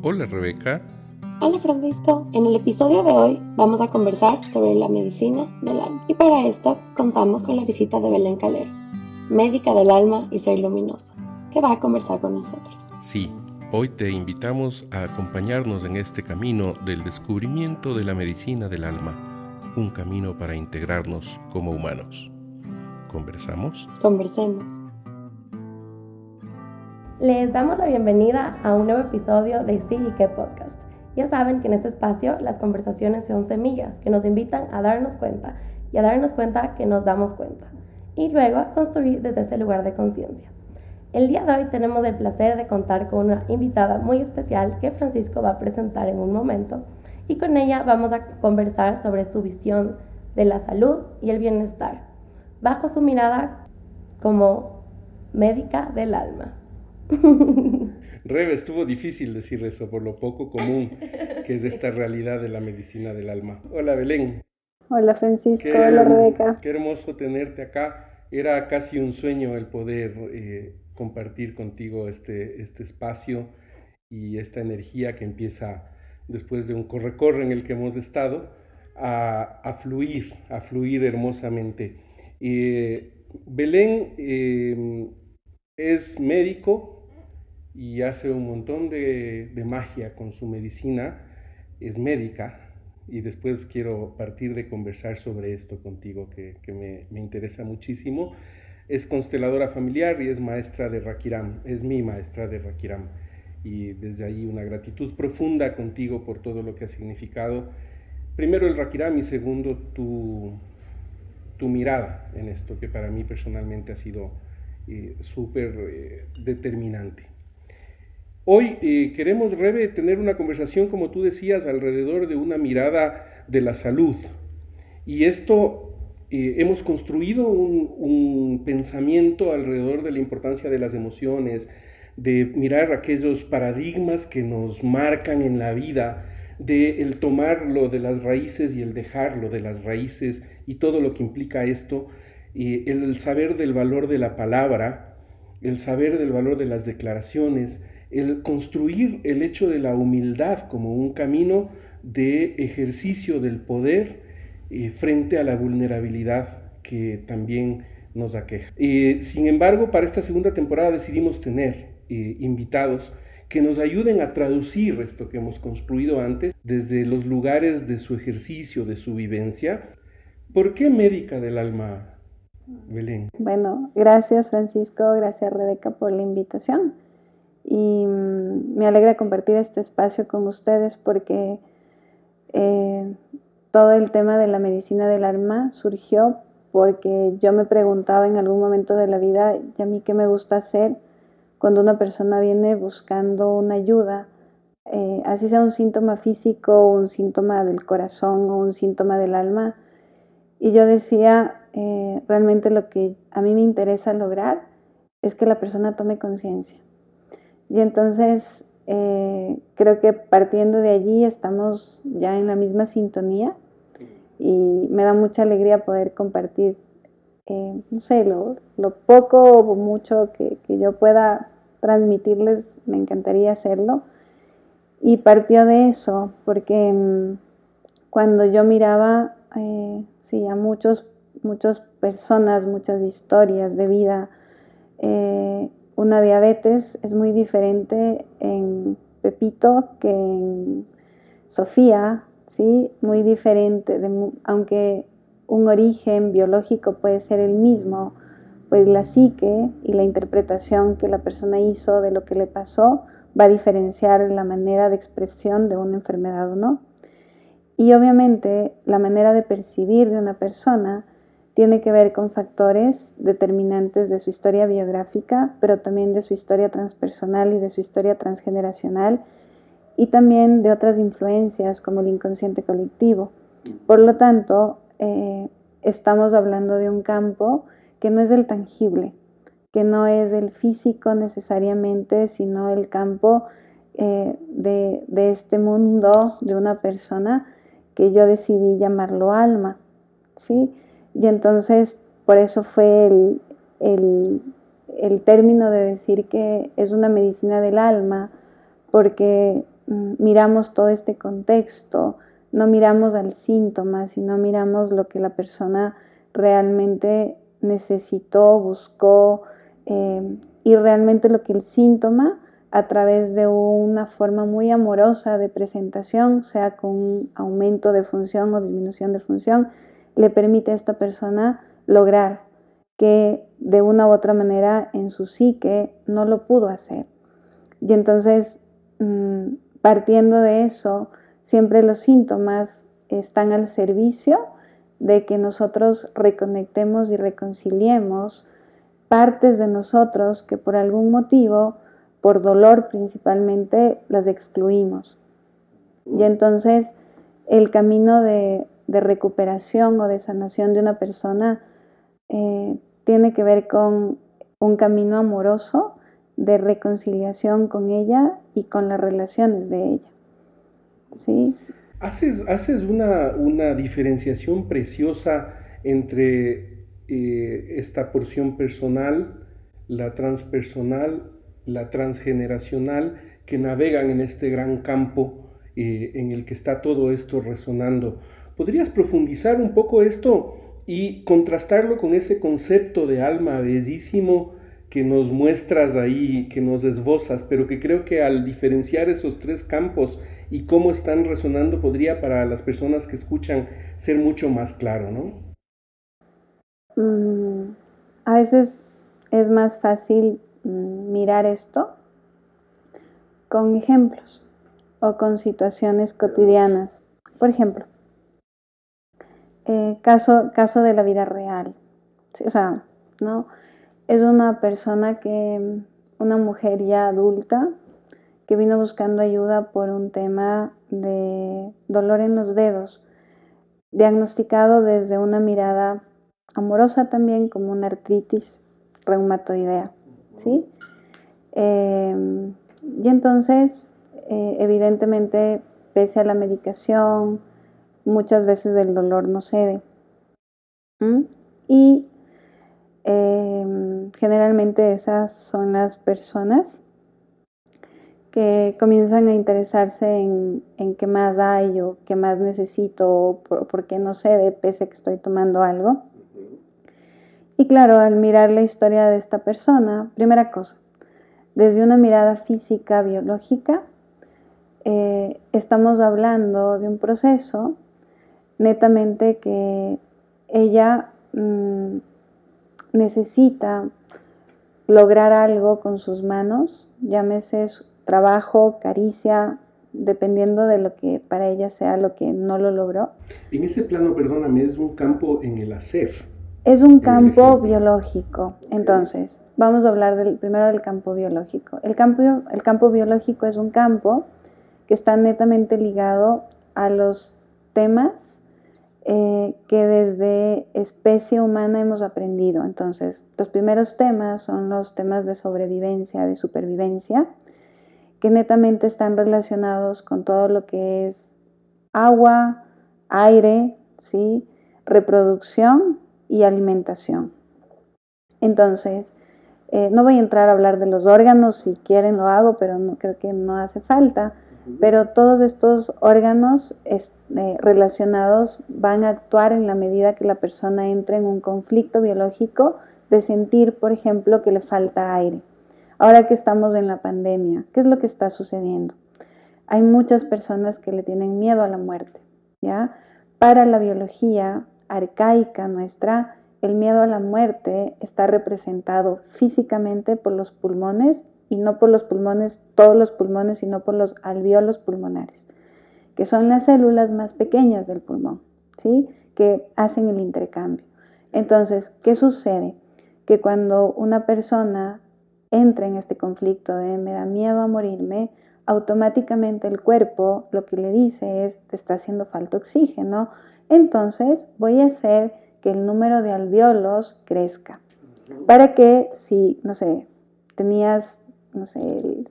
Hola Rebeca. Hola Francisco. En el episodio de hoy vamos a conversar sobre la medicina del alma. Y para esto contamos con la visita de Belén Calero, médica del alma y ser luminosa, que va a conversar con nosotros. Sí, hoy te invitamos a acompañarnos en este camino del descubrimiento de la medicina del alma, un camino para integrarnos como humanos. ¿Conversamos? Conversemos. Les damos la bienvenida a un nuevo episodio de Sí y qué podcast. Ya saben que en este espacio las conversaciones son semillas que nos invitan a darnos cuenta y a darnos cuenta que nos damos cuenta y luego a construir desde ese lugar de conciencia. El día de hoy tenemos el placer de contar con una invitada muy especial que Francisco va a presentar en un momento y con ella vamos a conversar sobre su visión de la salud y el bienestar, bajo su mirada como médica del alma. Rebe, estuvo difícil decir eso por lo poco común que es esta realidad de la medicina del alma. Hola Belén. Hola Francisco, hola Rebeca. Qué hermoso tenerte acá. Era casi un sueño el poder eh, compartir contigo este, este espacio y esta energía que empieza después de un corre-corre en el que hemos estado a, fluir, a fluir hermosamente. Eh, Belén eh, es médico, y hace un montón de, magia con su medicina, es médica, y después quiero partir de conversar sobre esto contigo, que, me, interesa muchísimo. Es consteladora familiar y es maestra de Rakiram, es mi maestra de Rakiram. Y desde ahí una gratitud profunda contigo por todo lo que ha significado. Primero el Rakiram y segundo tu, tu mirada en esto, que para mí personalmente ha sido eh, súper eh, determinante. Hoy eh, queremos, Rebe, tener una conversación, como tú decías, alrededor de una mirada de la salud. Y esto, eh, hemos construido un, pensamiento alrededor de la importancia de las emociones, de mirar aquellos paradigmas que nos marcan en la vida, de el tomarlo de las raíces y el dejarlo de las raíces y todo lo que implica esto, eh, el saber del valor de la palabra, el saber del valor de las declaraciones, el construir el hecho de la humildad como un camino de ejercicio del poder eh, frente a la vulnerabilidad que también nos aqueja. Eh, sin embargo, para esta segunda temporada decidimos tener eh, invitados que nos ayuden a traducir esto que hemos construido antes desde los lugares de su ejercicio, de su vivencia. ¿Por qué médica del alma, Belén? Bueno, gracias Francisco, gracias Rebeca por la invitación y mm, me alegra compartir este espacio con ustedes porque eh, todo el tema de la medicina del alma surgió porque yo me preguntaba en algún momento de la vida, ¿y a mí qué me gusta hacer cuando una persona viene buscando una ayuda? Eh, así sea un síntoma físico, un síntoma del corazón o un síntoma del alma. Y yo decía, eh, realmente lo que a mí me interesa lograr es que la persona tome conciencia y entonces eh, creo que partiendo de allí estamos ya en la misma sintonía y me da mucha alegría poder compartir, eh, no sé, lo, poco o mucho que, yo pueda transmitirles, me encantaría hacerlo. Y partió de eso, porque mm, cuando yo miraba, eh, sí, a muchos, muchas personas, muchas historias de vida, una diabetes es muy diferente en Pepito que en Sofía, ¿sí? Muy diferente, aunque un origen biológico puede ser el mismo, pues la psique y la interpretación que la persona hizo de lo que le pasó va a diferenciar la manera de expresión de una enfermedad o no. Y obviamente la manera de percibir de una persona tiene que ver con factores determinantes de su historia biográfica, pero también de su historia transpersonal y de su historia transgeneracional y también de otras influencias como el inconsciente colectivo. Por lo tanto, eh, estamos hablando de un campo que no es del tangible, que no es del físico necesariamente, sino el campo eh, de, de este mundo de una persona que yo decidí llamarlo alma. ¿sí? Y entonces por eso fue el, término de decir que es una medicina del alma, porque mm, miramos todo este contexto, no miramos al síntoma, sino miramos lo que la persona realmente necesitó, buscó eh, y realmente lo que el síntoma a través de una forma muy amorosa de presentación, sea con aumento de función o disminución de función, le permite a esta persona lograr que de una u otra manera en su psique no lo pudo hacer. Y entonces, mm, partiendo de eso, siempre los síntomas están al servicio de que nosotros reconectemos y reconciliemos partes de nosotros que por algún motivo, por dolor principalmente, las excluimos. Y entonces el camino de, recuperación o de sanación de una persona eh, tiene que ver con un camino amoroso de reconciliación con ella y con las relaciones de ella. ¿Sí? Haces, haces una, una diferenciación preciosa entre eh, esta porción personal, la transpersonal, la transgeneracional, que navegan en este gran campo eh, en el que está todo esto resonando. ¿Podrías profundizar un poco esto y contrastarlo con ese concepto de alma bellísimo que nos muestras ahí, que nos esbozas, pero que creo que al diferenciar esos tres campos y cómo están resonando podría para las personas que escuchan ser mucho más claro, ¿no? Mm, a veces es más fácil mm, mirar esto con ejemplos o con situaciones cotidianas. Por ejemplo, eh, caso, caso de la vida real. O sea, ¿no? Es una persona que, una mujer ya adulta, que vino buscando ayuda por un tema de dolor en los dedos, diagnosticado desde una mirada amorosa también como una artritis reumatoidea, ¿sí? Em, y entonces, eh, evidentemente, pese a la medicación, muchas veces el dolor no cede. Y em, generalmente esas son las personas que comienzan a interesarse en, qué más hay o qué más necesito o por, qué no cede pese a que estoy tomando algo. Y claro, al mirar la historia de esta persona, primera cosa, desde una mirada física, biológica, eh, estamos hablando de un proceso netamente que ella mm, necesita lograr algo con sus manos, llámese trabajo, caricia, dependiendo de lo que para ella sea lo que no lo logró. En ese plano, perdóname, es un campo en el hacer. Es un campo biológico. Entonces, vamos a hablar del, primero del campo biológico. El campo, el campo biológico es un campo que está netamente ligado a los temas eh, que desde especie humana hemos aprendido. Entonces, los primeros temas son los temas de sobrevivencia, de supervivencia, que netamente están relacionados con todo lo que es agua, aire, ¿sí? reproducción y alimentación. Entonces, eh, no voy a entrar a hablar de los órganos, si quieren lo hago, pero creo que no hace falta. Pero todos estos órganos eh, relacionados van a actuar en la medida que la persona entre en un conflicto biológico de sentir, por ejemplo, que le falta aire. Ahora que estamos en la pandemia, ¿qué es lo que está sucediendo? Hay muchas personas que le tienen miedo a la muerte, ¿ya? Para la biología arcaica nuestra, el miedo a la muerte está representado físicamente por los pulmones y no por los pulmones, todos los pulmones, sino por los alveolos pulmonares, que son las células más pequeñas del pulmón, ¿sí? que hacen el intercambio. Entonces, ¿qué sucede? Que cuando una persona entra en este conflicto de me da miedo a morirme, automáticamente el cuerpo lo que le dice es te está haciendo falta oxígeno, entonces voy a hacer que el número de alveolos crezca. Para que si, no sé, tenías no sé, el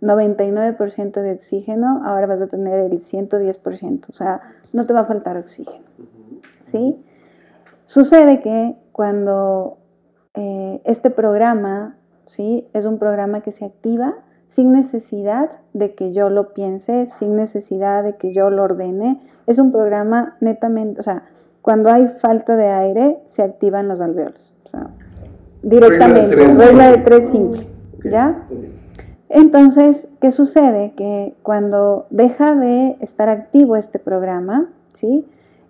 99% de oxígeno, ahora vas a tener el 110%, o sea, no te va a faltar oxígeno. ¿Sí? Sucede que cuando eh, este programa, ¿sí? Es un programa que se activa sin necesidad de que yo lo piense, sin necesidad de que yo lo ordene. Es un programa netamente, o sea, cuando hay falta de aire, se activan los alveolos. O sea, directamente, regla de tres, simple. ¿Ya? Entonces, ¿qué sucede? Que cuando deja de estar activo este programa, ¿sí?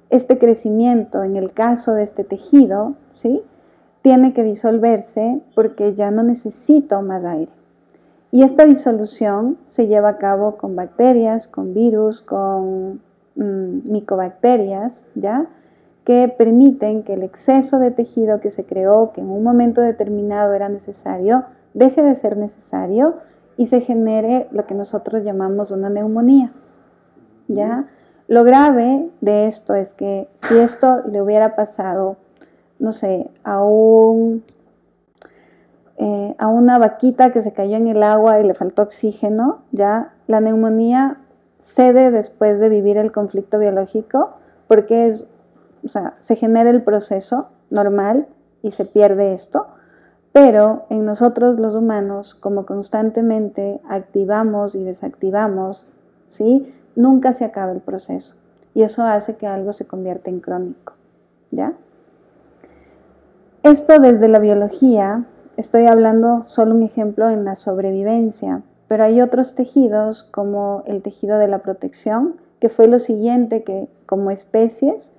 Este crecimiento, en el caso de este tejido, ¿sí? Tiene que disolverse porque ya no necesito más aire. Y esta disolución se lleva a cabo con bacterias, con virus, con mm, micobacterias, ¿ya? que permiten que el exceso de tejido que se creó, que en un momento determinado era necesario, deje de ser necesario y se genere lo que nosotros llamamos una neumonía. ¿Ya? Lo grave de esto es que si esto le hubiera pasado, no sé, a un eh, a una vaquita que se cayó en el agua y le faltó oxígeno, ya la neumonía cede después de vivir el conflicto biológico porque es o sea, se genera el proceso normal y se pierde esto, pero en nosotros los humanos, como constantemente activamos y desactivamos, ¿sí? Nunca se acaba el proceso y eso hace que algo se convierta en crónico, ¿ya? Esto desde la biología, estoy hablando solo un ejemplo en la sobrevivencia, pero hay otros tejidos como el tejido de la protección, que fue lo siguiente que como especies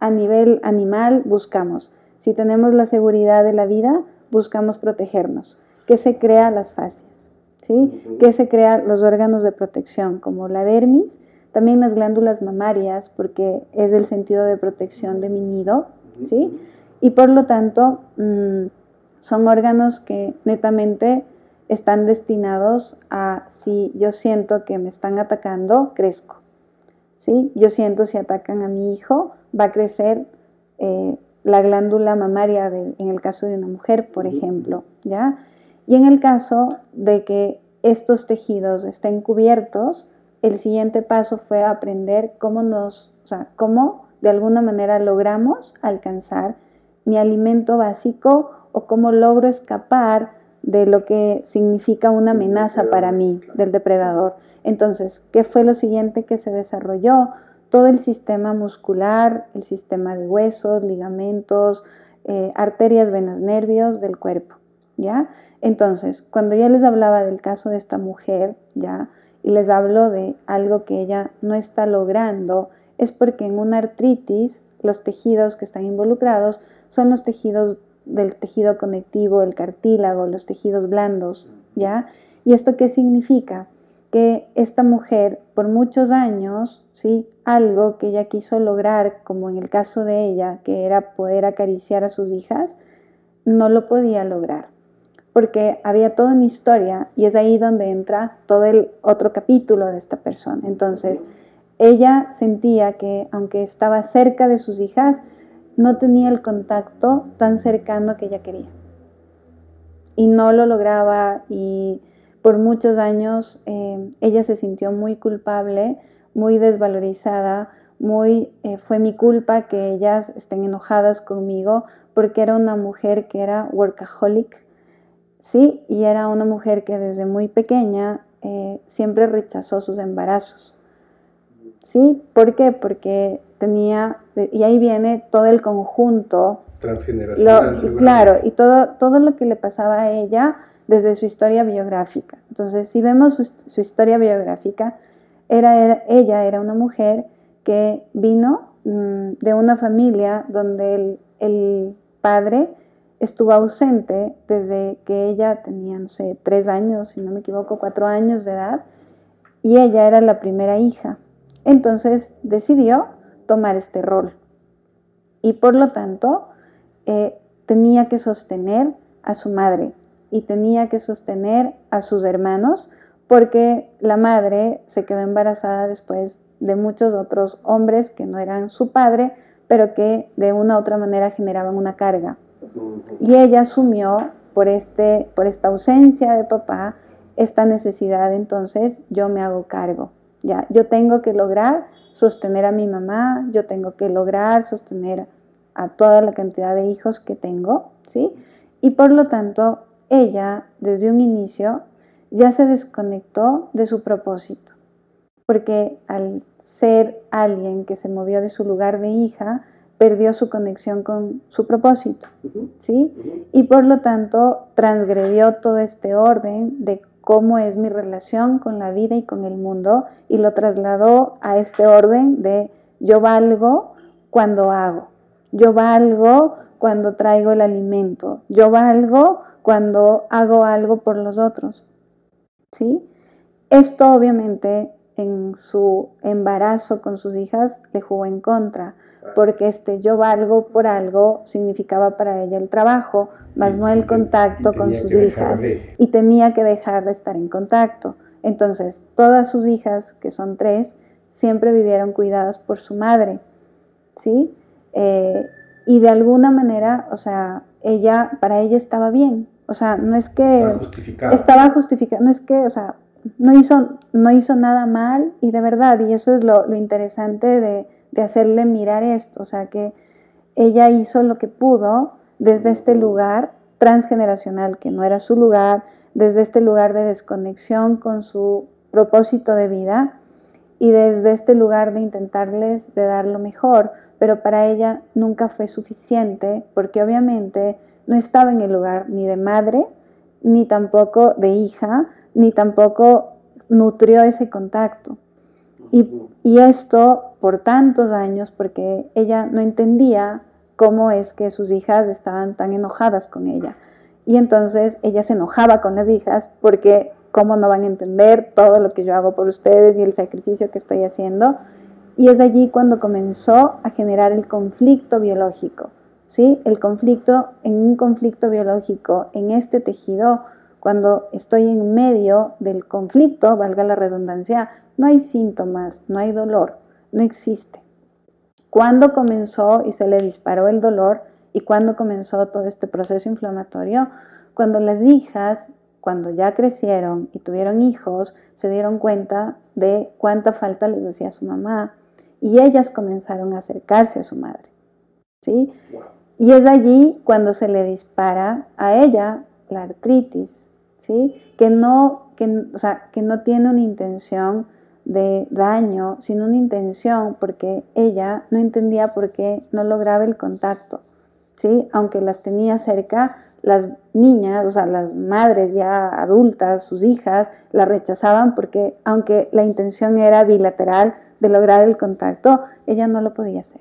a nivel animal buscamos. Si tenemos la seguridad de la vida, buscamos protegernos. ¿Qué se crea las fascias? ¿Sí? ¿Qué se crea los órganos de protección? Como la dermis, también las glándulas mamarias, porque es el sentido de protección de mi nido. ¿sí? Y por lo tanto, mm, son órganos que netamente están destinados a si yo siento que me están atacando, crezco. ¿sí? Yo siento si atacan a mi hijo, va a crecer eh, la glándula mamaria en el caso de una mujer, por ejemplo, ¿ya? Y en el caso de que estos tejidos estén cubiertos, el siguiente paso fue aprender cómo nos, o sea, cómo de alguna manera logramos alcanzar mi alimento básico o cómo logro escapar de lo que significa una amenaza para mí, del depredador. Entonces, ¿qué fue lo siguiente que se desarrolló? Todo el sistema muscular, el sistema de huesos, ligamentos, eh, arterias, venas, nervios del cuerpo, ¿ya? Entonces, cuando ya les hablaba del caso de esta mujer, ¿ya? Y les hablo de algo que ella no está logrando, es porque en una artritis los tejidos que están involucrados son los tejidos del tejido conectivo, el cartílago, los tejidos blandos, ¿ya? ¿Y esto qué significa? Que esta mujer por muchos años, ¿sí? algo que ella quiso lograr, como en el caso de ella, que era poder acariciar a sus hijas, no lo podía lograr, porque había toda una historia y es ahí donde entra todo el otro capítulo de esta persona. Entonces, ella sentía que aunque estaba cerca de sus hijas, no tenía el contacto tan cercano que ella quería. Y no lo lograba y por muchos años eh, ella se sintió muy culpable muy desvalorizada, muy eh, fue mi culpa que ellas estén enojadas conmigo porque era una mujer que era workaholic, sí, y era una mujer que desde muy pequeña eh, siempre rechazó sus embarazos. ¿Sí? ¿Por qué? Porque tenía, y ahí viene todo el conjunto. Transgeneracional. claro, y todo, todo lo que le pasaba a ella desde su historia biográfica. Entonces, si vemos su historia biográfica, era, ella era una mujer que vino mm, de una familia donde el, padre estuvo ausente desde que ella tenía, no sé, tres años, si no me equivoco, cuatro años de edad, y ella era la primera hija. Entonces decidió tomar este rol. Y por lo tanto, eh, tenía que sostener a su madre y tenía que sostener a sus hermanos porque la madre se quedó embarazada después de muchos otros hombres que no eran su padre, pero que de una u otra manera generaban una carga. Y ella asumió por, este, por esta ausencia de papá esta necesidad, entonces yo me hago cargo. Ya, yo tengo que lograr sostener a mi mamá, yo tengo que lograr sostener a toda la cantidad de hijos que tengo, ¿sí? Y por lo tanto, ella desde un inicio ya se desconectó de su propósito, porque al ser alguien que se movió de su lugar de hija, perdió su conexión con su propósito, ¿sí? Y por lo tanto transgredió todo este orden de cómo es mi relación con la vida y con el mundo y lo trasladó a este orden de yo valgo cuando hago, yo valgo cuando traigo el alimento, yo valgo cuando hago algo por los otros, ¿sí? Esto obviamente en su embarazo con sus hijas le jugó en contra, porque este yo valgo por algo significaba para ella el trabajo, más no el contacto con sus hijas. Y tenía que dejar de estar en contacto. Entonces, todas sus hijas, que son tres, siempre vivieron cuidadas por su madre, ¿sí? Eh, y de alguna manera, o sea, ella, para ella estaba bien. O sea, no es que estaba justificada, no es que, o sea, no hizo, no hizo nada mal y de verdad, y eso es lo, lo interesante de, de hacerle mirar esto, o sea, que ella hizo lo que pudo desde este lugar transgeneracional, que no era su lugar, desde este lugar de desconexión con su propósito de vida y desde este lugar de intentarles de dar lo mejor, pero para ella nunca fue suficiente porque obviamente no estaba en el lugar ni de madre, ni tampoco de hija, ni tampoco nutrió ese contacto. Y, y, esto por tantos años, porque ella no entendía cómo es que sus hijas estaban tan enojadas con ella. Y entonces ella se enojaba con las hijas porque cómo no van a entender todo lo que yo hago por ustedes y el sacrificio que estoy haciendo. Y es allí cuando comenzó a generar el conflicto biológico. ¿Sí? El conflicto, en un conflicto biológico, en este tejido, cuando estoy en medio del conflicto, valga la redundancia, no hay síntomas, no hay dolor, no existe. ¿Cuándo comenzó y se le disparó el dolor? ¿Y cuándo comenzó todo este proceso inflamatorio? Cuando las hijas, cuando ya crecieron y tuvieron hijos, se dieron cuenta de cuánta falta les hacía su mamá y ellas comenzaron a acercarse a su madre. ¿sí? Y es allí cuando se le dispara a ella la artritis, ¿sí? que, no, que, o sea, que no tiene una intención de daño, sino una intención, porque ella no entendía por qué no lograba el contacto, ¿sí? Aunque las tenía cerca, las niñas, o sea, las madres ya adultas, sus hijas, la rechazaban porque aunque la intención era bilateral de lograr el contacto, ella no lo podía hacer,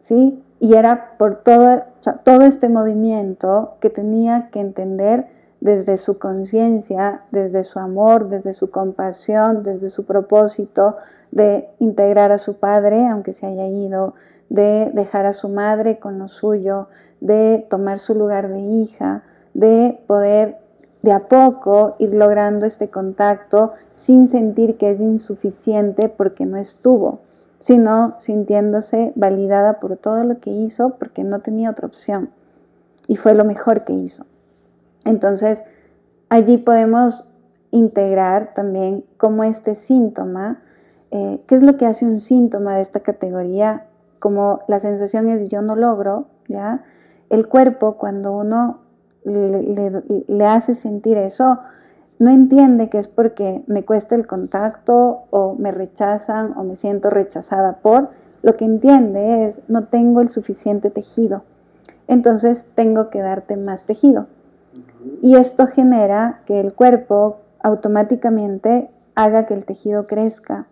¿sí? Y era por todo, todo este movimiento que tenía que entender desde su conciencia, desde su amor, desde su compasión, desde su propósito de integrar a su padre, aunque se haya ido, de dejar a su madre con lo suyo, de tomar su lugar de hija, de poder de a poco ir logrando este contacto sin sentir que es insuficiente porque no estuvo, sino sintiéndose validada por todo lo que hizo porque no tenía otra opción. Y fue lo mejor que hizo. Entonces, allí podemos integrar también como este síntoma, eh, qué es lo que hace un síntoma de esta categoría, como la sensación es yo no logro, ¿ya? El cuerpo cuando uno le, hace sentir eso, no entiende que es porque me cuesta el contacto o me rechazan o me siento rechazada por, lo que entiende es no tengo el suficiente tejido, entonces tengo que darte más tejido. Y esto genera que el cuerpo automáticamente haga que el tejido crezca,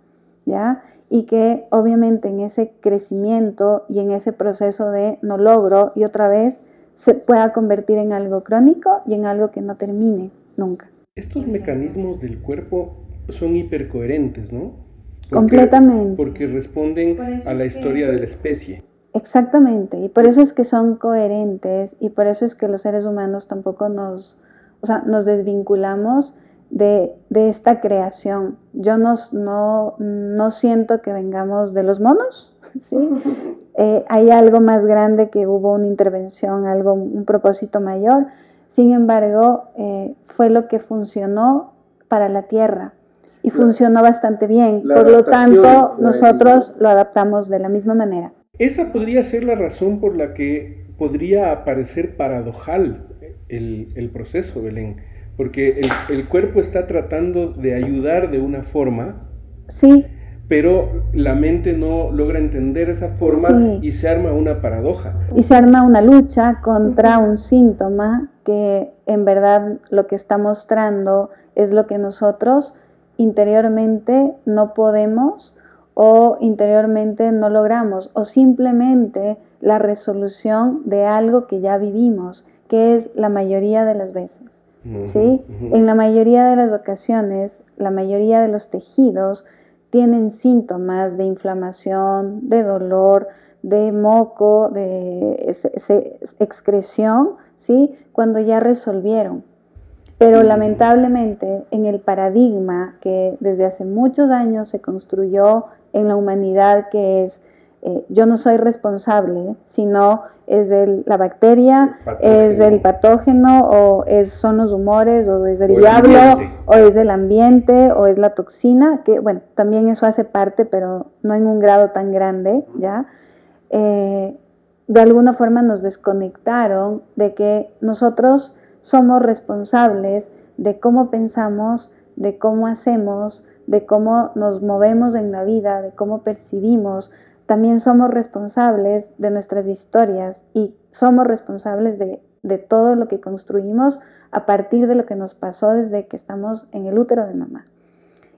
¿ya? Y que obviamente en ese crecimiento y en ese proceso de no logro y otra vez se pueda convertir en algo crónico y en algo que no termine nunca. Estos mecanismos del cuerpo son hipercoherentes, ¿no? Completamente. Porque responden a la historia de la especie. Exactamente, y por eso es que son coherentes y por eso es que los seres humanos tampoco nos, o sea, nos desvinculamos de, esta creación. Yo no, no, siento que vengamos de los monos, ¿sí? Eh, hay algo más grande que hubo una intervención, algo, un propósito mayor. Sin embargo, eh, fue lo que funcionó para la Tierra y funcionó bastante bien. Por lo tanto, nosotros lo adaptamos de la misma manera. Esa podría ser la razón por la que podría parecer paradojal el, proceso, Belén, porque el, cuerpo está tratando de ayudar de una forma. Sí. Pero la mente no logra entender esa forma y se arma una paradoja. Y se arma una lucha contra un síntoma que en verdad lo que está mostrando es lo que nosotros interiormente no podemos o interiormente no logramos o simplemente la resolución de algo que ya vivimos, que es la mayoría de las veces. ¿sí? En la mayoría de las ocasiones, la mayoría de los tejidos tienen síntomas de inflamación, de dolor, de moco, de excreción, ¿sí? Cuando ya resolvieron. Pero lamentablemente en el paradigma que desde hace muchos años se construyó en la humanidad, que es eh, yo no soy responsable, sino es de la bacteria, es del patógeno, o es, son los humores, o es del diablo, o es del ambiente, o es la toxina, que bueno, también eso hace parte, pero no en un grado tan grande, ¿ya? Eh, de alguna forma nos desconectaron de que nosotros somos responsables de cómo pensamos, de cómo hacemos, de cómo nos movemos en la vida, de cómo percibimos, también somos responsables de nuestras historias y somos responsables de, todo lo que construimos a partir de lo que nos pasó desde que estamos en el útero de mamá.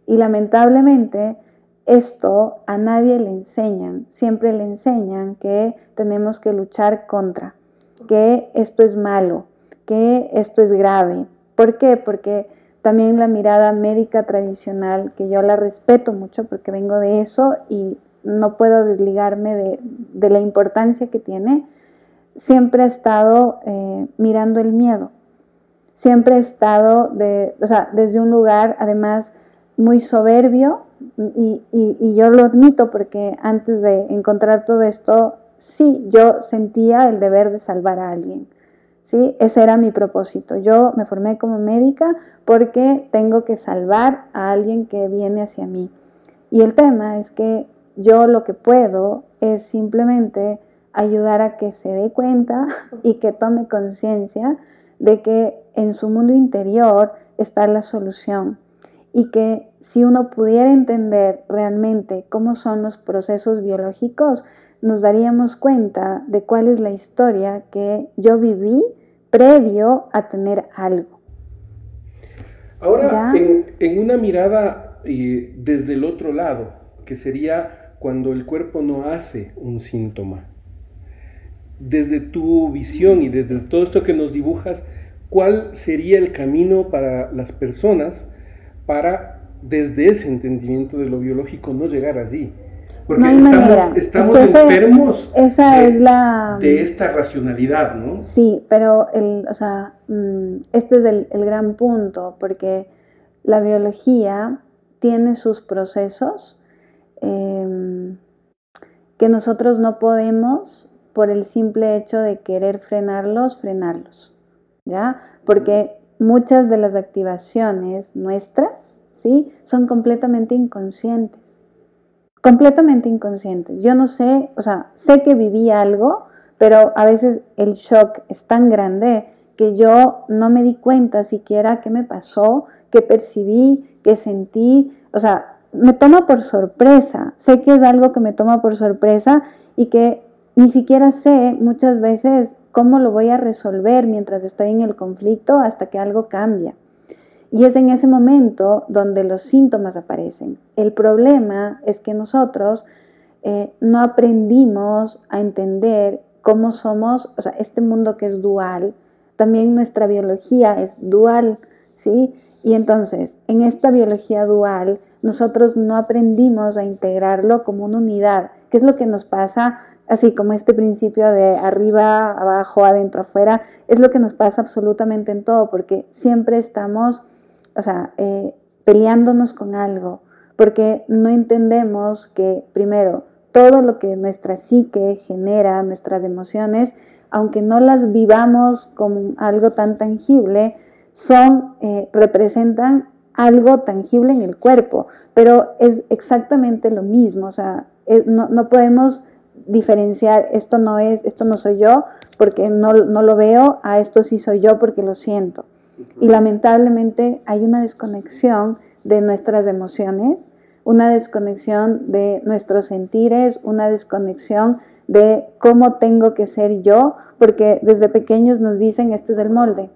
Y lamentablemente esto a nadie le enseñan, siempre le enseñan que tenemos que luchar contra, que esto es malo, que esto es grave. ¿Por qué? Porque también la mirada médica tradicional, que yo la respeto mucho porque vengo de eso y no puedo desligarme de, la importancia que tiene, siempre he estado eh, mirando el miedo. Siempre he estado de, desde un lugar, además, muy soberbio, y, y, yo lo admito porque antes de encontrar todo esto, sí, yo sentía el deber de salvar a alguien. ¿sí? Ese era mi propósito. Yo me formé como médica porque tengo que salvar a alguien que viene hacia mí. Y el tema es que yo lo que puedo es simplemente ayudar a que se dé cuenta y que tome conciencia de que en su mundo interior está la solución y que si uno pudiera entender realmente cómo son los procesos biológicos, nos daríamos cuenta de cuál es la historia que yo viví previo a tener algo. Ahora, en, una mirada eh, desde el otro lado, que sería cuando el cuerpo no hace un síntoma. Desde tu visión y desde todo esto que nos dibujas, ¿cuál sería el camino para las personas para, desde ese entendimiento de lo biológico, no llegar allí? Porque estamos, enfermos esa de, es la, de esta racionalidad, ¿no? Sí, pero el, o sea, mm, este es el, el gran punto, porque la biología tiene sus procesos Em, que nosotros no podemos, por el simple hecho de querer frenarlos, frenarlos, ¿ya? Porque muchas de las activaciones nuestras, ¿sí? Son completamente inconscientes, completamente inconscientes. Yo no sé, o sea, sé que viví algo, pero a veces el shock es tan grande que yo no me di cuenta siquiera qué me pasó, qué percibí, qué sentí, o sea, me toma por sorpresa. Sé que es algo que me toma por sorpresa y que ni siquiera sé muchas veces cómo lo voy a resolver mientras estoy en el conflicto hasta que algo cambia. Y es en ese momento donde los síntomas aparecen. El problema es que nosotros eh, no aprendimos a entender cómo somos, o sea, este mundo que es dual, también nuestra biología es dual, ¿sí? Y entonces, en esta biología dual, nosotros no aprendimos a integrarlo como una unidad, que es lo que nos pasa, así como este principio de arriba, abajo, adentro, afuera, es lo que nos pasa absolutamente en todo, porque siempre estamos, o sea, eh, peleándonos con algo, porque no entendemos que, primero, todo lo que nuestra psique genera, nuestras emociones, aunque no las vivamos como algo tan tangible, son, eh, representan algo tangible en el cuerpo, pero es exactamente lo mismo, o sea, no, podemos diferenciar esto no es, esto no soy yo porque no, lo veo, a esto sí soy yo porque lo siento. Y lamentablemente hay una desconexión de nuestras emociones, una desconexión de nuestros sentires, una desconexión de cómo tengo que ser yo, porque desde pequeños nos dicen este es el molde.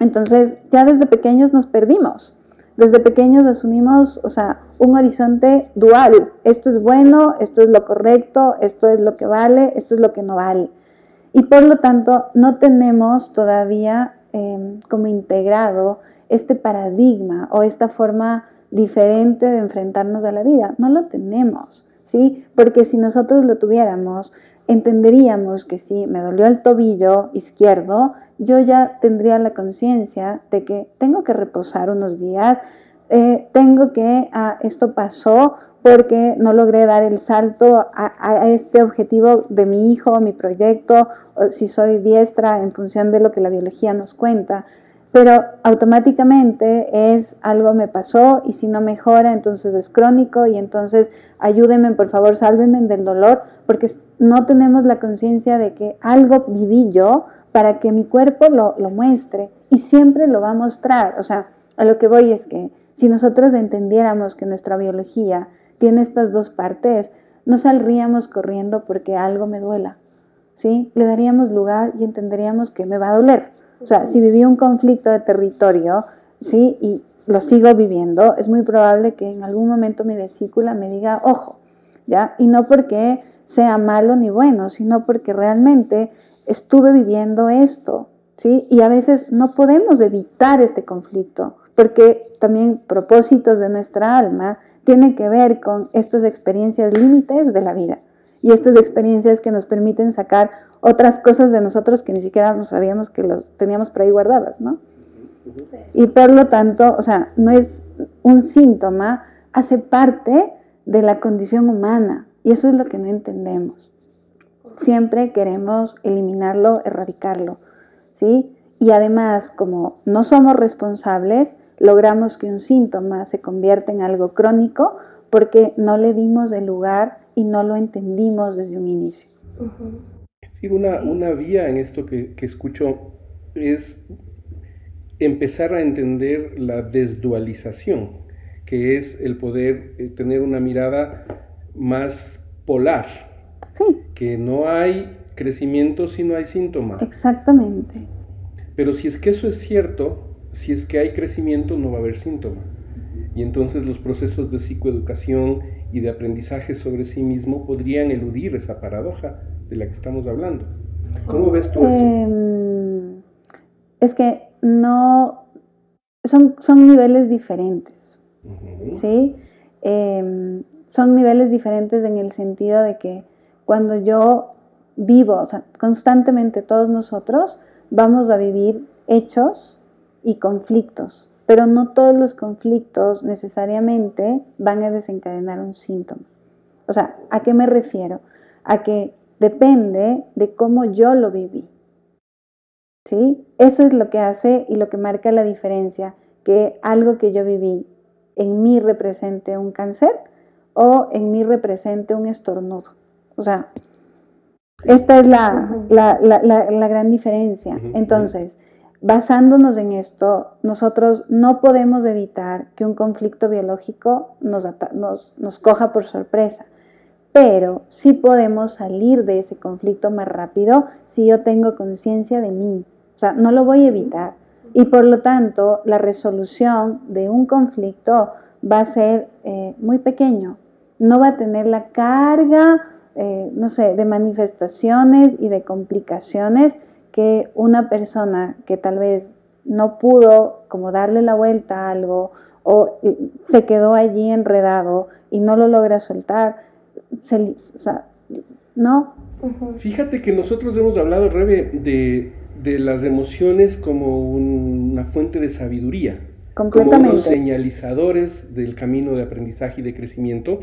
Entonces ya desde pequeños nos perdimos. Desde pequeños asumimos, o sea, un horizonte dual. Esto es bueno, esto es lo correcto, esto es lo que vale, esto es lo que no vale. Y por lo tanto no tenemos todavía em, como integrado este paradigma o esta forma diferente de enfrentarnos a la vida. No lo tenemos, ¿sí? Porque si nosotros lo tuviéramos, entenderíamos que si me dolió el tobillo izquierdo, yo ya tendría la conciencia de que tengo que reposar unos días, eh, tengo que, ah, esto pasó porque no logré dar el salto a, a, este objetivo de mi hijo, mi proyecto, si soy diestra en función de lo que la biología nos cuenta pero automáticamente es algo me pasó y si no mejora entonces es crónico y entonces ayúdenme por favor, sálvenme del dolor porque no tenemos la conciencia de que algo viví yo para que mi cuerpo lo, lo muestre y siempre lo va a mostrar. O sea, a lo que voy es que si nosotros entendiéramos que nuestra biología tiene estas dos partes, no saldríamos corriendo porque algo me duela, ¿sí? Le daríamos lugar y entenderíamos que me va a doler o sea, si viví un conflicto de territorio, ¿sí? Y lo sigo viviendo, es muy probable que en algún momento mi vesícula me diga, ojo, ¿ya? Y no porque sea malo ni bueno, sino porque realmente estuve viviendo esto, ¿sí? Y a veces no podemos evitar este conflicto, porque también propósitos de nuestra alma tienen que ver con estas experiencias límites de la vida y estas experiencias que nos permiten sacar otras cosas de nosotros que ni siquiera nos sabíamos que los teníamos por ahí guardadas, ¿no? Y por lo tanto, o sea, no es un síntoma, hace parte de la condición humana y eso es lo que no entendemos. Siempre queremos eliminarlo, erradicarlo, ¿sí? Y además, como no somos responsables, logramos que un síntoma se convierta en algo crónico porque no le dimos el lugar y no lo entendimos desde un inicio. Sí, una, una vía en esto que, que escucho es empezar a entender la desdualización, que es el poder eh, tener una mirada más polar, sí. que no hay crecimiento si no hay síntoma. Exactamente. Pero si es que eso es cierto, si es que hay crecimiento no va a haber síntoma. Y entonces los procesos de psicoeducación y de aprendizaje sobre sí mismo podrían eludir esa paradoja de la que estamos hablando. ¿Cómo ves tú eso? Eh, es que no, son, son niveles diferentes, uh -huh. ¿sí? Eh, son niveles diferentes en el sentido de que cuando yo vivo, o sea, constantemente todos nosotros vamos a vivir hechos y conflictos pero no todos los conflictos necesariamente van a desencadenar un síntoma. O sea, ¿a qué me refiero? A que depende de cómo yo lo viví. ¿Sí? Eso es lo que hace y lo que marca la diferencia, que algo que yo viví en mí represente un cáncer o en mí represente un estornudo. O sea, esta es la, la, la, la gran diferencia. Entonces, Basándonos en esto, nosotros no podemos evitar que un conflicto biológico nos, coja por sorpresa, pero sí podemos salir de ese conflicto más rápido si yo tengo conciencia de mí. O sea, no lo voy a evitar. Y por lo tanto, la resolución de un conflicto va a ser eh, muy pequeño. No va a tener la carga, eh, no sé, de manifestaciones y de complicaciones que una persona que tal vez no pudo como darle la vuelta a algo o se quedó allí enredado y no lo logra soltar, se, o sea, ¿no? Fíjate que nosotros hemos hablado, Rebe, de, de las emociones como una fuente de sabiduría, como unos señalizadores del camino de aprendizaje y de crecimiento,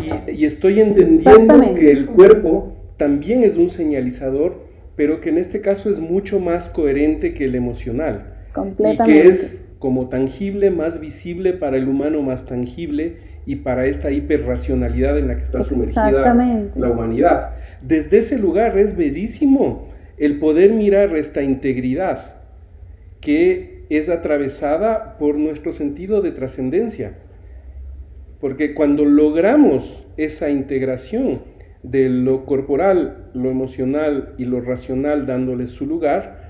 y, y estoy entendiendo que el cuerpo también es un señalizador pero que en este caso es mucho más coherente que el emocional. Y que es como tangible, más visible para el humano, más tangible y para esta hiperracionalidad en la que está sumergida la humanidad. Desde ese lugar es bellísimo el poder mirar esta integridad que es atravesada por nuestro sentido de trascendencia. Porque cuando logramos esa integración de lo corporal, lo emocional y lo racional dándole su lugar,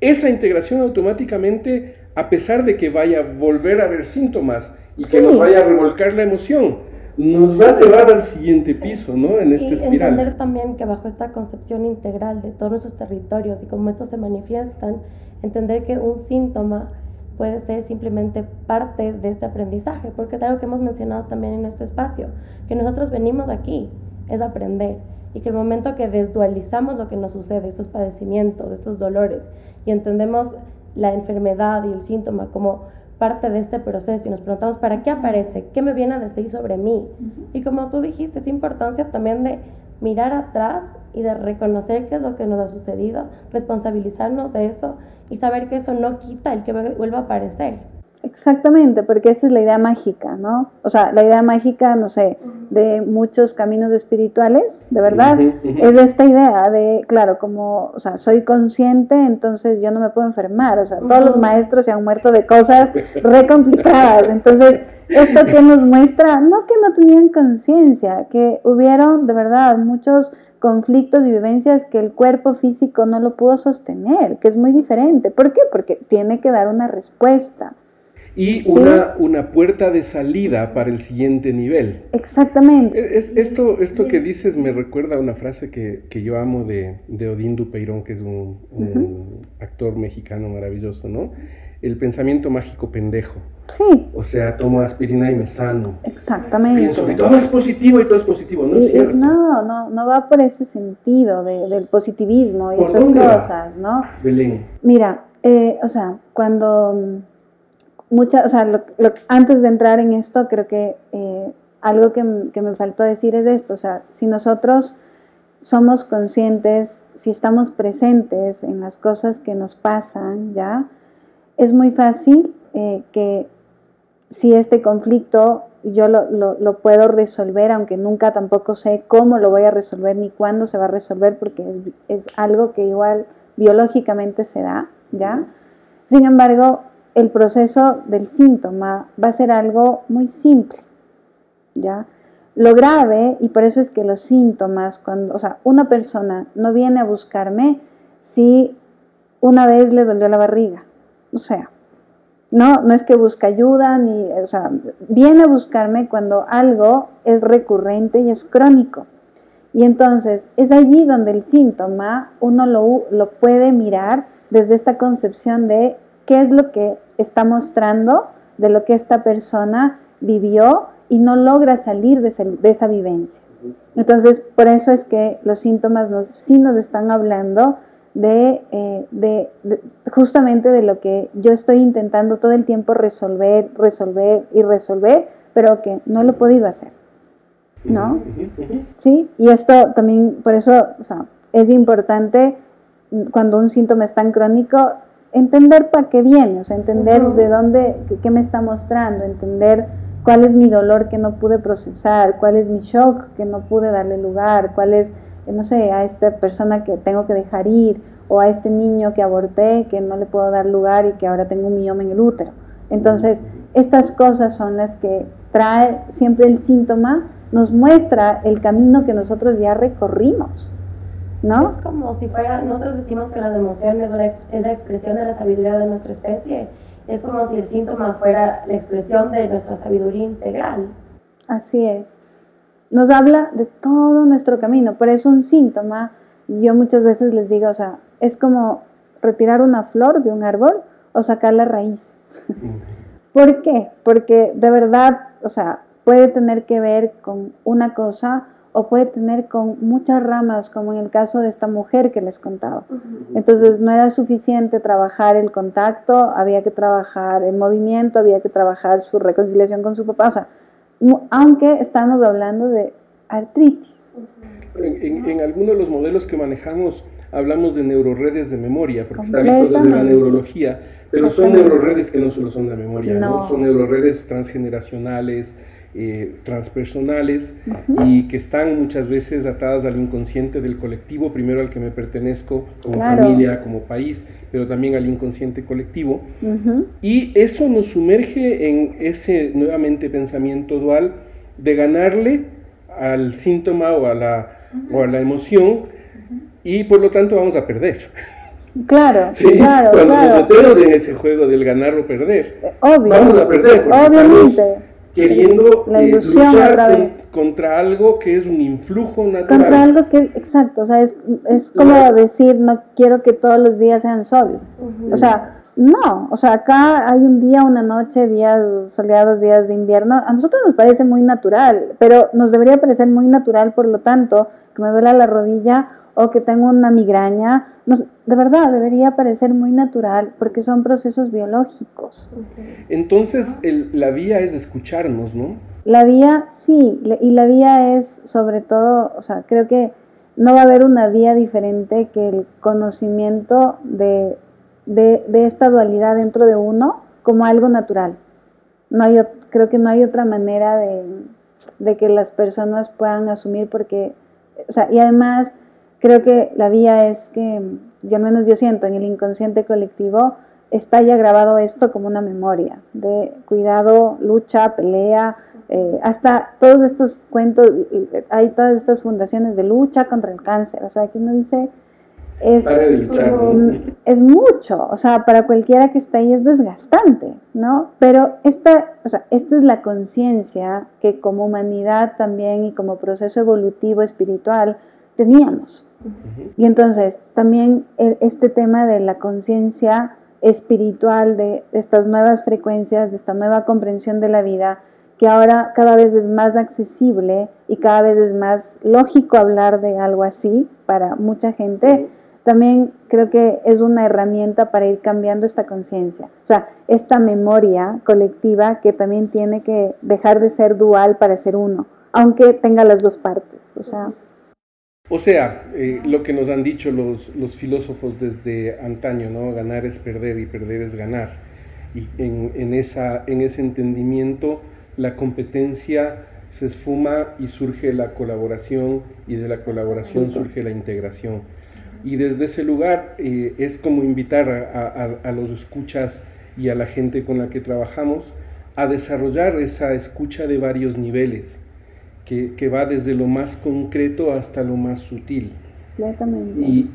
esa integración automáticamente, a pesar de que vaya a volver a haber síntomas y que nos vaya a revolcar la emoción, nos va a llevar al siguiente piso, ¿no? En esta espiral. Entender también que bajo esta concepción integral de todos nuestros territorios y cómo estos se manifiestan, entender que un síntoma puede ser simplemente parte de este aprendizaje, porque es algo que hemos mencionado también en nuestro espacio, que nosotros venimos aquí, es aprender, y que el momento que desdualizamos lo que nos sucede, estos padecimientos, estos dolores, y entendemos la enfermedad y el síntoma como parte de este proceso y nos preguntamos, ¿para qué aparece? ¿Qué me viene a decir sobre mí? Y como tú dijiste, es importancia también de mirar atrás y de reconocer qué es lo que nos ha sucedido, responsabilizarnos de eso y saber que eso no quita el que vuelva a aparecer. Exactamente, porque esa es la idea mágica, ¿no? O sea, la idea mágica, no sé, de muchos caminos espirituales, de verdad, es esta idea de, claro, como, o sea, soy consciente, entonces yo no me puedo enfermar, o sea, todos los maestros se han muerto de cosas re complicadas, entonces, esto que nos muestra, no que no tenían conciencia, que hubieron, de verdad, muchos conflictos y vivencias que el cuerpo físico no lo pudo sostener, que es muy diferente. ¿Por qué? Porque tiene que dar una respuesta. Y una, una puerta de salida para el siguiente nivel. Exactamente. E, es, esto, esto que dices me recuerda a una frase que, que yo amo de, de, Odín Dupeirón, que es un, un actor mexicano maravilloso, ¿no? El pensamiento mágico pendejo. Sí. O sea, tomo aspirina y me sano. Exactamente. Pienso que todo es positivo y todo es positivo, ¿no es cierto? No, no, no va por ese sentido de, del positivismo y esas cosas, ¿no? Belén. Mira, eh, o sea, cuando mucha, o sea, lo, antes de entrar en esto, creo que eh, algo que, que, me faltó decir es esto, o sea, si nosotros somos conscientes, si estamos presentes en las cosas que nos pasan, ¿ya? Es muy fácil eh, que si este conflicto yo lo, lo, lo, puedo resolver, aunque nunca tampoco sé cómo lo voy a resolver ni cuándo se va a resolver, porque es, es algo que igual biológicamente se da, ¿ya? Sin embargo, el proceso del síntoma va a ser algo muy simple, ¿ya? Lo grave, y por eso es que los síntomas, cuando, o sea, una persona no viene a buscarme si una vez le dolió la barriga, o sea, no, no es que busca ayuda, ni, o sea, viene a buscarme cuando algo es recurrente y es crónico. Y entonces es allí donde el síntoma uno lo, lo puede mirar desde esta concepción de qué es lo que está mostrando de lo que esta persona vivió y no logra salir de, ese, de esa vivencia. Entonces, por eso es que los síntomas nos, sí nos están hablando de, eh, de, de, justamente de lo que yo estoy intentando todo el tiempo resolver, resolver y resolver, pero que no lo he podido hacer. ¿No? Sí, y esto también, por eso, o sea, es importante cuando un síntoma es tan crónico, entender para qué viene, o sea, entender de dónde, qué, qué, me está mostrando, entender cuál es mi dolor que no pude procesar, cuál es mi shock que no pude darle lugar, cuál es, no sé, a esta persona que tengo que dejar ir, o a este niño que aborté, que no le puedo dar lugar y que ahora tengo un mioma en el útero. Entonces, estas cosas son las que trae siempre el síntoma, nos muestra el camino que nosotros ya recorrimos. ¿No? Es como si fuera, nosotros decimos que las emociones es la expresión de la sabiduría de nuestra especie. Es como si el síntoma fuera la expresión de nuestra sabiduría integral. Así es. Nos habla de todo nuestro camino, pero es un síntoma. Yo muchas veces les digo, o sea, es como retirar una flor de un árbol o sacar la raíz. ¿Por qué? Porque de verdad, o sea, puede tener que ver con una cosa o puede tener con muchas ramas, como en el caso de esta mujer que les contaba. Entonces no era suficiente trabajar el contacto, había que trabajar el movimiento, había que trabajar su reconciliación con su papá, o sea, aunque estamos hablando de artritis. En, en, en algunos de los modelos que manejamos hablamos de neuroredes de memoria, porque está visto desde la neurología, pero son neuroredes que no solo son de memoria, no. ¿no? son neuroredes transgeneracionales, eh, transpersonales y que están muchas veces atadas al inconsciente del colectivo, primero al que me pertenezco como familia, como país, pero también al inconsciente colectivo. Y eso nos sumerge en ese nuevamente pensamiento dual de ganarle al síntoma o a la, o a la emoción y por lo tanto vamos a perder. Claro, claro, cuando nos metemos en ese juego del ganar o perder, eh, Obvio, vamos a perder obviamente. Queriendo La eh, ilusión luchar otra con- vez. contra algo que es un influjo natural. Contra algo que es exacto, o sea, es, es como decir, no quiero que todos los días sean sol. O sea, no, o sea, acá hay un día, una noche, días soleados, días de invierno. A nosotros nos parece muy natural, pero nos debería parecer muy natural, por lo tanto, que me duela la rodilla o que tengo una migraña. Nos- de verdad, debería parecer muy natural porque son procesos biológicos. Entonces, el- la vía es escucharnos, ¿no? La vía, sí, y la vía es sobre todo, o sea, creo que no va a haber una vía diferente que el conocimiento de, de, de esta dualidad dentro de uno como algo natural. No hay, creo que no hay otra manera de, de que las personas puedan asumir porque, o sea, y además creo que la vía es que, yo al menos yo siento en el inconsciente colectivo, está ya grabado esto como una memoria de cuidado, lucha, pelea, eh, hasta todos estos cuentos, hay todas estas fundaciones de lucha contra el cáncer, o sea, que uno dice, es, es mucho, o sea, para cualquiera que está ahí es desgastante, ¿no? Pero esta, o sea, esta es la conciencia que como humanidad también y como proceso evolutivo espiritual teníamos. Y entonces también e- este tema de la conciencia espiritual, de estas nuevas frecuencias, de esta nueva comprensión de la vida, que ahora cada vez es más accesible y cada vez es más lógico hablar de algo así para mucha gente, también creo que es una herramienta para ir cambiando esta conciencia. O sea, esta memoria colectiva que también tiene que dejar de ser dual para ser uno, aunque tenga las dos partes. O sea, O sea, eh, lo que nos han dicho los, los filósofos desde antaño, ¿no? Ganar es perder y perder es ganar. Y en, en esa, en ese entendimiento, la competencia se esfuma y surge la colaboración y de la colaboración surge la integración. Y desde ese lugar eh, es como invitar a, a- a los escuchas y a la gente con la que trabajamos a desarrollar esa escucha de varios niveles que, que va desde lo más concreto hasta lo más sutil. Y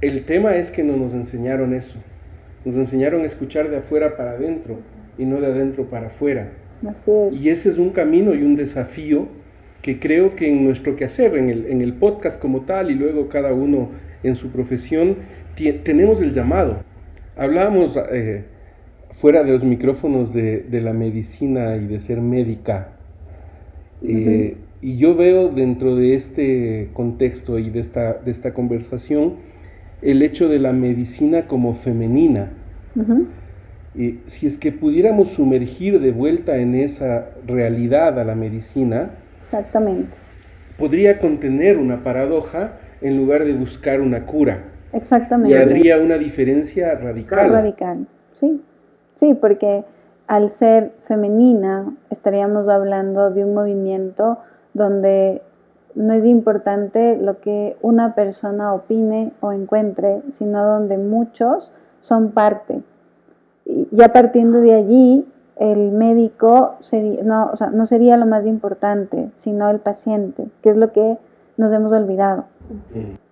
el tema es que no nos enseñaron eso. Nos enseñaron a escuchar de afuera para adentro y no de adentro para afuera. Así es. Y ese es un camino y un desafío que creo que en nuestro quehacer, en el, en el podcast como tal y luego cada uno en su profesión, tenemos el llamado. Hablábamos eh, fuera de los micrófonos de, de la medicina y de ser médica. Eh, Y yo veo dentro de este contexto y de esta, de esta conversación el hecho de la medicina como femenina. Eh, si es que pudiéramos sumergir de vuelta en esa realidad a la medicina, Exactamente. podría contener una paradoja en lugar de buscar una cura. Y Exactamente. habría una diferencia radical. Radical. Sí. Sí, porque al ser femenina estaríamos hablando de un movimiento donde no es importante lo que una persona opine o encuentre, sino donde muchos son parte. Y ya partiendo de allí, el médico sería, no, o sea, no sería lo más importante, sino el paciente, que es lo que nos hemos olvidado.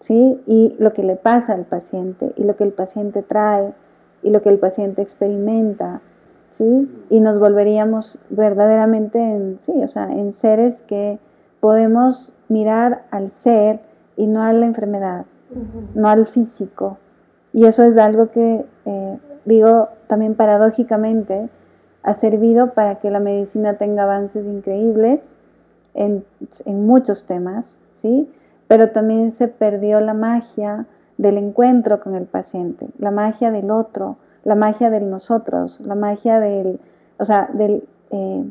¿sí? Y lo que le pasa al paciente, y lo que el paciente trae, y lo que el paciente experimenta, ¿sí? Y nos volveríamos verdaderamente en, sí, o sea, en seres que podemos mirar al ser y no a la enfermedad, no al físico. Y eso es algo que, eh, digo, también paradójicamente, ha servido para que la medicina tenga avances increíbles en, en muchos temas, ¿sí? Pero también se perdió la magia del encuentro con el paciente, la magia del otro, la magia del nosotros, la magia del, o sea, del, eh,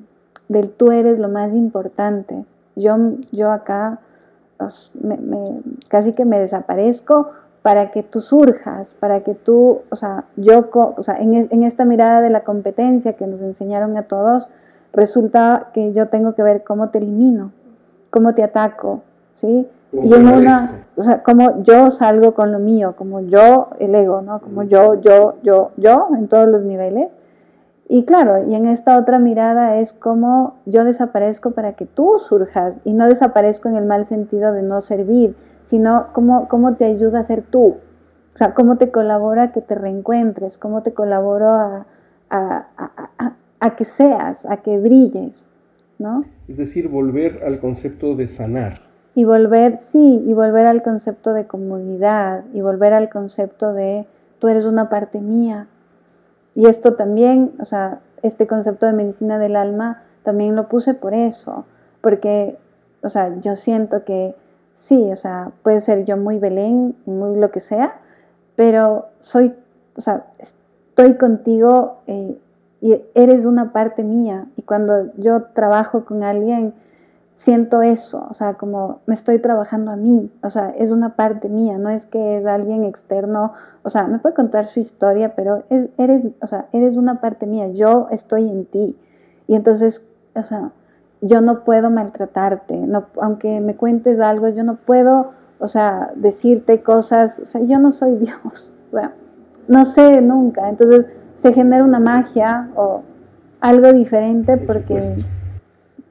del tú eres lo más importante. Yo, yo acá me- casi que me desaparezco para que tú surjas, para que tú, o sea, yo, o sea, en, en esta mirada de la competencia que nos enseñaron a todos, resulta que yo tengo que ver cómo te elimino, cómo te ataco, ¿sí? Y en una, o sea, como yo salgo con lo mío, como yo, el ego, ¿no? Como yo, yo, yo, yo, en todos los niveles. Y claro, y en esta otra mirada es como yo desaparezco para que tú surjas y no desaparezco en el mal sentido de no servir, sino cómo, cómo te ayuda a ser tú. O sea, cómo te colabora a que te reencuentres, cómo te colaboro a, a, a, a que seas, a que brilles, ¿no? Es decir, volver al concepto de sanar. Y volver, sí, y volver al concepto de comunidad, y volver al concepto de tú eres una parte mía, y esto también, o sea, este concepto de medicina del alma también lo puse por eso, porque, o sea, yo siento que sí, o sea, puede ser yo muy Belén muy lo que sea, pero soy, o sea, estoy contigo eh, y eres una parte mía. Y cuando yo trabajo con alguien, siento eso, o sea, como me estoy trabajando a mí, o sea, es una parte mía, no es que es alguien externo, o sea, me puede contar su historia, pero es, eres, o sea, eres una parte mía, yo estoy en ti. Y entonces, o sea, yo no puedo maltratarte, no, aunque me cuentes algo, yo no puedo, o sea, decirte cosas, o sea, yo no soy Dios, o sea, no sé nunca, entonces se genera una magia o algo diferente porque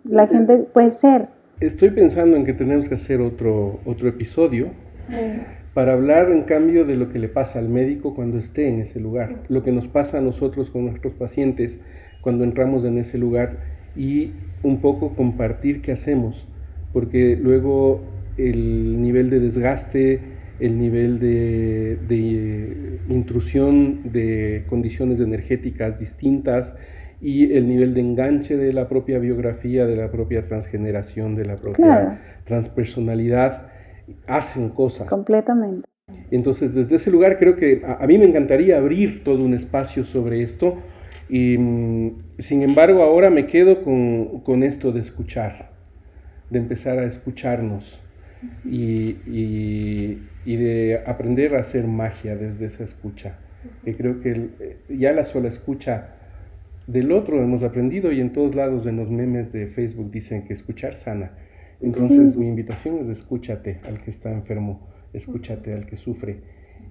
la gente puede ser. Estoy pensando en que tenemos que hacer otro, otro episodio para hablar en cambio de lo que le pasa al médico cuando esté en ese lugar, lo que nos pasa a nosotros con nuestros pacientes cuando entramos en ese lugar y un poco compartir qué hacemos, porque luego el nivel de desgaste, el nivel de, de intrusión de condiciones energéticas distintas, y el nivel de enganche de la propia biografía, de la propia transgeneración, de la propia transpersonalidad, hacen cosas. Completamente. Entonces, desde ese lugar creo que a, mí me encantaría abrir todo un espacio sobre esto y mm, sin embargo ahora me quedo con, con, esto de escuchar, de empezar a escucharnos y, y, y, de aprender a hacer magia desde esa escucha. Y creo que ya la sola escucha del otro hemos aprendido y en todos lados en los memes de Facebook dicen que escuchar sana. Entonces mi invitación es escúchate al que está enfermo, escúchate al que sufre.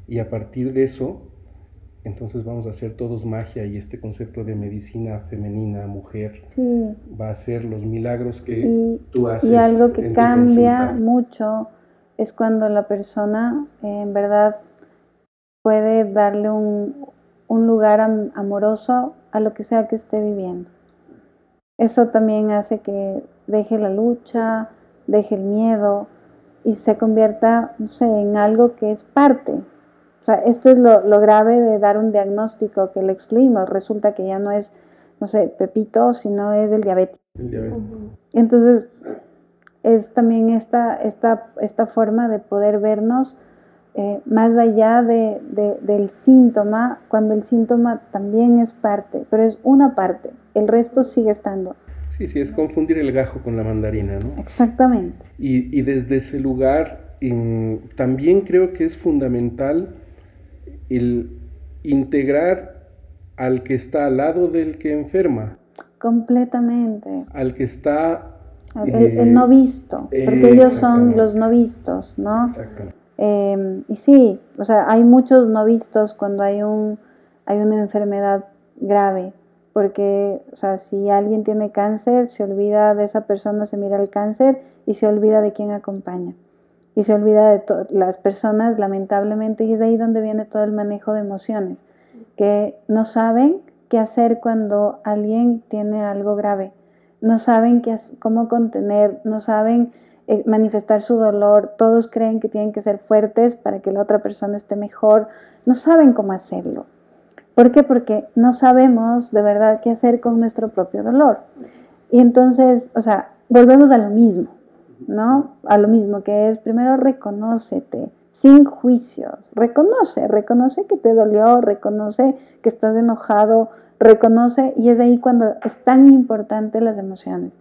Y a partir de eso, entonces vamos a hacer todos magia y este concepto de medicina femenina, mujer, va a ser los milagros que tú haces. Y algo que cambia mucho es cuando la persona en verdad puede darle un, un lugar amoroso a lo que sea que esté viviendo. Eso también hace que deje la lucha, deje el miedo y se convierta, no sé, en algo que es parte. O sea, esto es lo, grave de dar un diagnóstico que le excluimos. Resulta que ya no es, no sé, Pepito, sino es el diabetes. Entonces, es también esta, esta, esta forma de poder vernos eh, más allá de, del síntoma, cuando el síntoma también es parte, pero es una parte, el resto sigue estando. Sí, sí, es confundir el gajo con la mandarina, ¿no? Exactamente. Y, desde ese lugar también creo que es fundamental el integrar al que está al lado del que enferma. Completamente. Al que está... El, no visto, porque ellos son los no vistos, ¿no? Exactamente. Em, y sí, o sea, hay muchos no vistos cuando hay, un, hay una enfermedad grave, porque, o sea, si alguien tiene cáncer, se olvida de esa persona, se mira el cáncer y se olvida de quién acompaña. Y se olvida de las personas, lamentablemente, y es ahí donde viene todo el manejo de emociones, que no saben qué hacer cuando alguien tiene algo grave, no saben qué, cómo contener, no saben eh, manifestar su dolor, todos creen que tienen que ser fuertes para que la otra persona esté mejor, no saben cómo hacerlo. ¿Por qué? Porque no sabemos de verdad qué hacer con nuestro propio dolor. Y entonces, o sea, volvemos a lo mismo, ¿no? A lo mismo que es, primero reconócete, sin juicios, reconoce, reconoce que te dolió, reconoce que estás enojado, reconoce, y es ahí cuando es tan importante las emociones.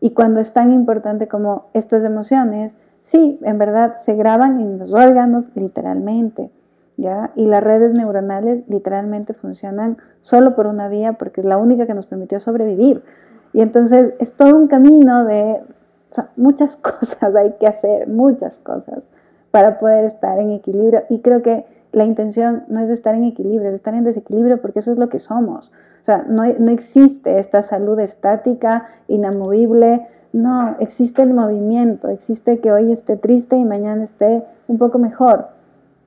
Y cuando es tan importante como estas emociones, sí, en verdad se graban en los órganos literalmente, ¿ya? Y las redes neuronales literalmente funcionan solo por una vía porque es la única que nos permitió sobrevivir. Y entonces es todo un camino de muchas cosas hay que hacer, muchas cosas para poder estar en equilibrio. Y creo que la intención no es estar en equilibrio, es estar en desequilibrio porque eso es lo que somos. O sea, no, no existe esta salud estática, inamovible, no, existe el movimiento, existe que hoy esté triste y mañana esté un poco mejor.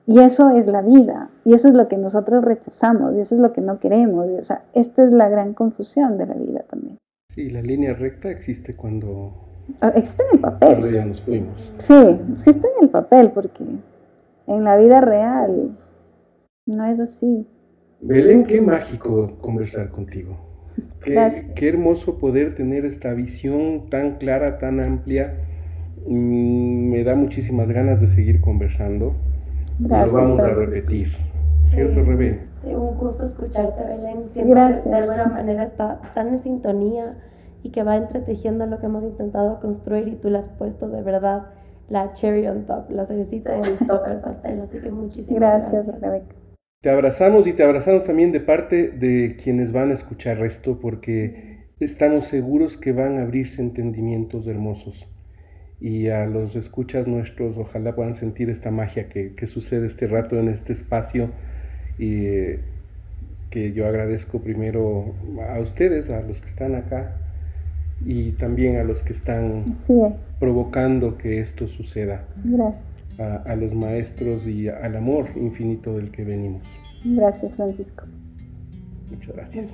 Y eso es la vida, y eso es lo que nosotros rechazamos, y eso es lo que no queremos. o sea, esta es la gran confusión de la vida también. Sí, la línea recta existe cuando... Ah, existe en el papel. Cuando ya nos fuimos. Sí, existe en el papel, porque en la vida real no es así. Belén, qué mágico conversar contigo. Qué, qué, hermoso poder tener esta visión tan clara, tan amplia. Mm, me da muchísimas ganas de seguir conversando. Gracias, Lo vamos a repetir. ¿Cierto, Rebe? Sí, un gusto escucharte, Belén. Siento Gracias. que de alguna manera está tan en sintonía y que va entretejiendo lo que hemos intentado construir y tú le has puesto de verdad la cherry on top, la cerecita en el top del pastel. Así que muchísimas gracias. Gracias, Rebeca. Te abrazamos y te abrazamos también de parte de quienes van a escuchar esto porque estamos seguros que van a abrirse entendimientos hermosos. Y a los escuchas nuestros ojalá puedan sentir esta magia que, que sucede este rato en este espacio y que yo agradezco primero a ustedes, a los que están acá y también a los que están provocando que esto suceda. Gracias a, los maestros y al amor infinito del que venimos. Gracias, Francisco. Muchas gracias.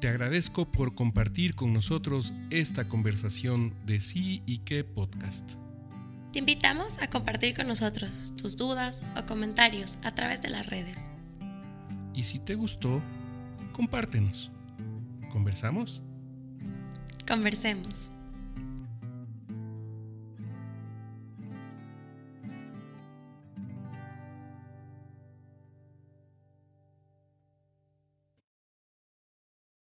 Te agradezco por compartir con nosotros esta conversación de Sí y qué podcast. Te invitamos a compartir con nosotros tus dudas o comentarios a través de las redes. Y si te gustó, compártenos. ¿Conversamos? Conversemos.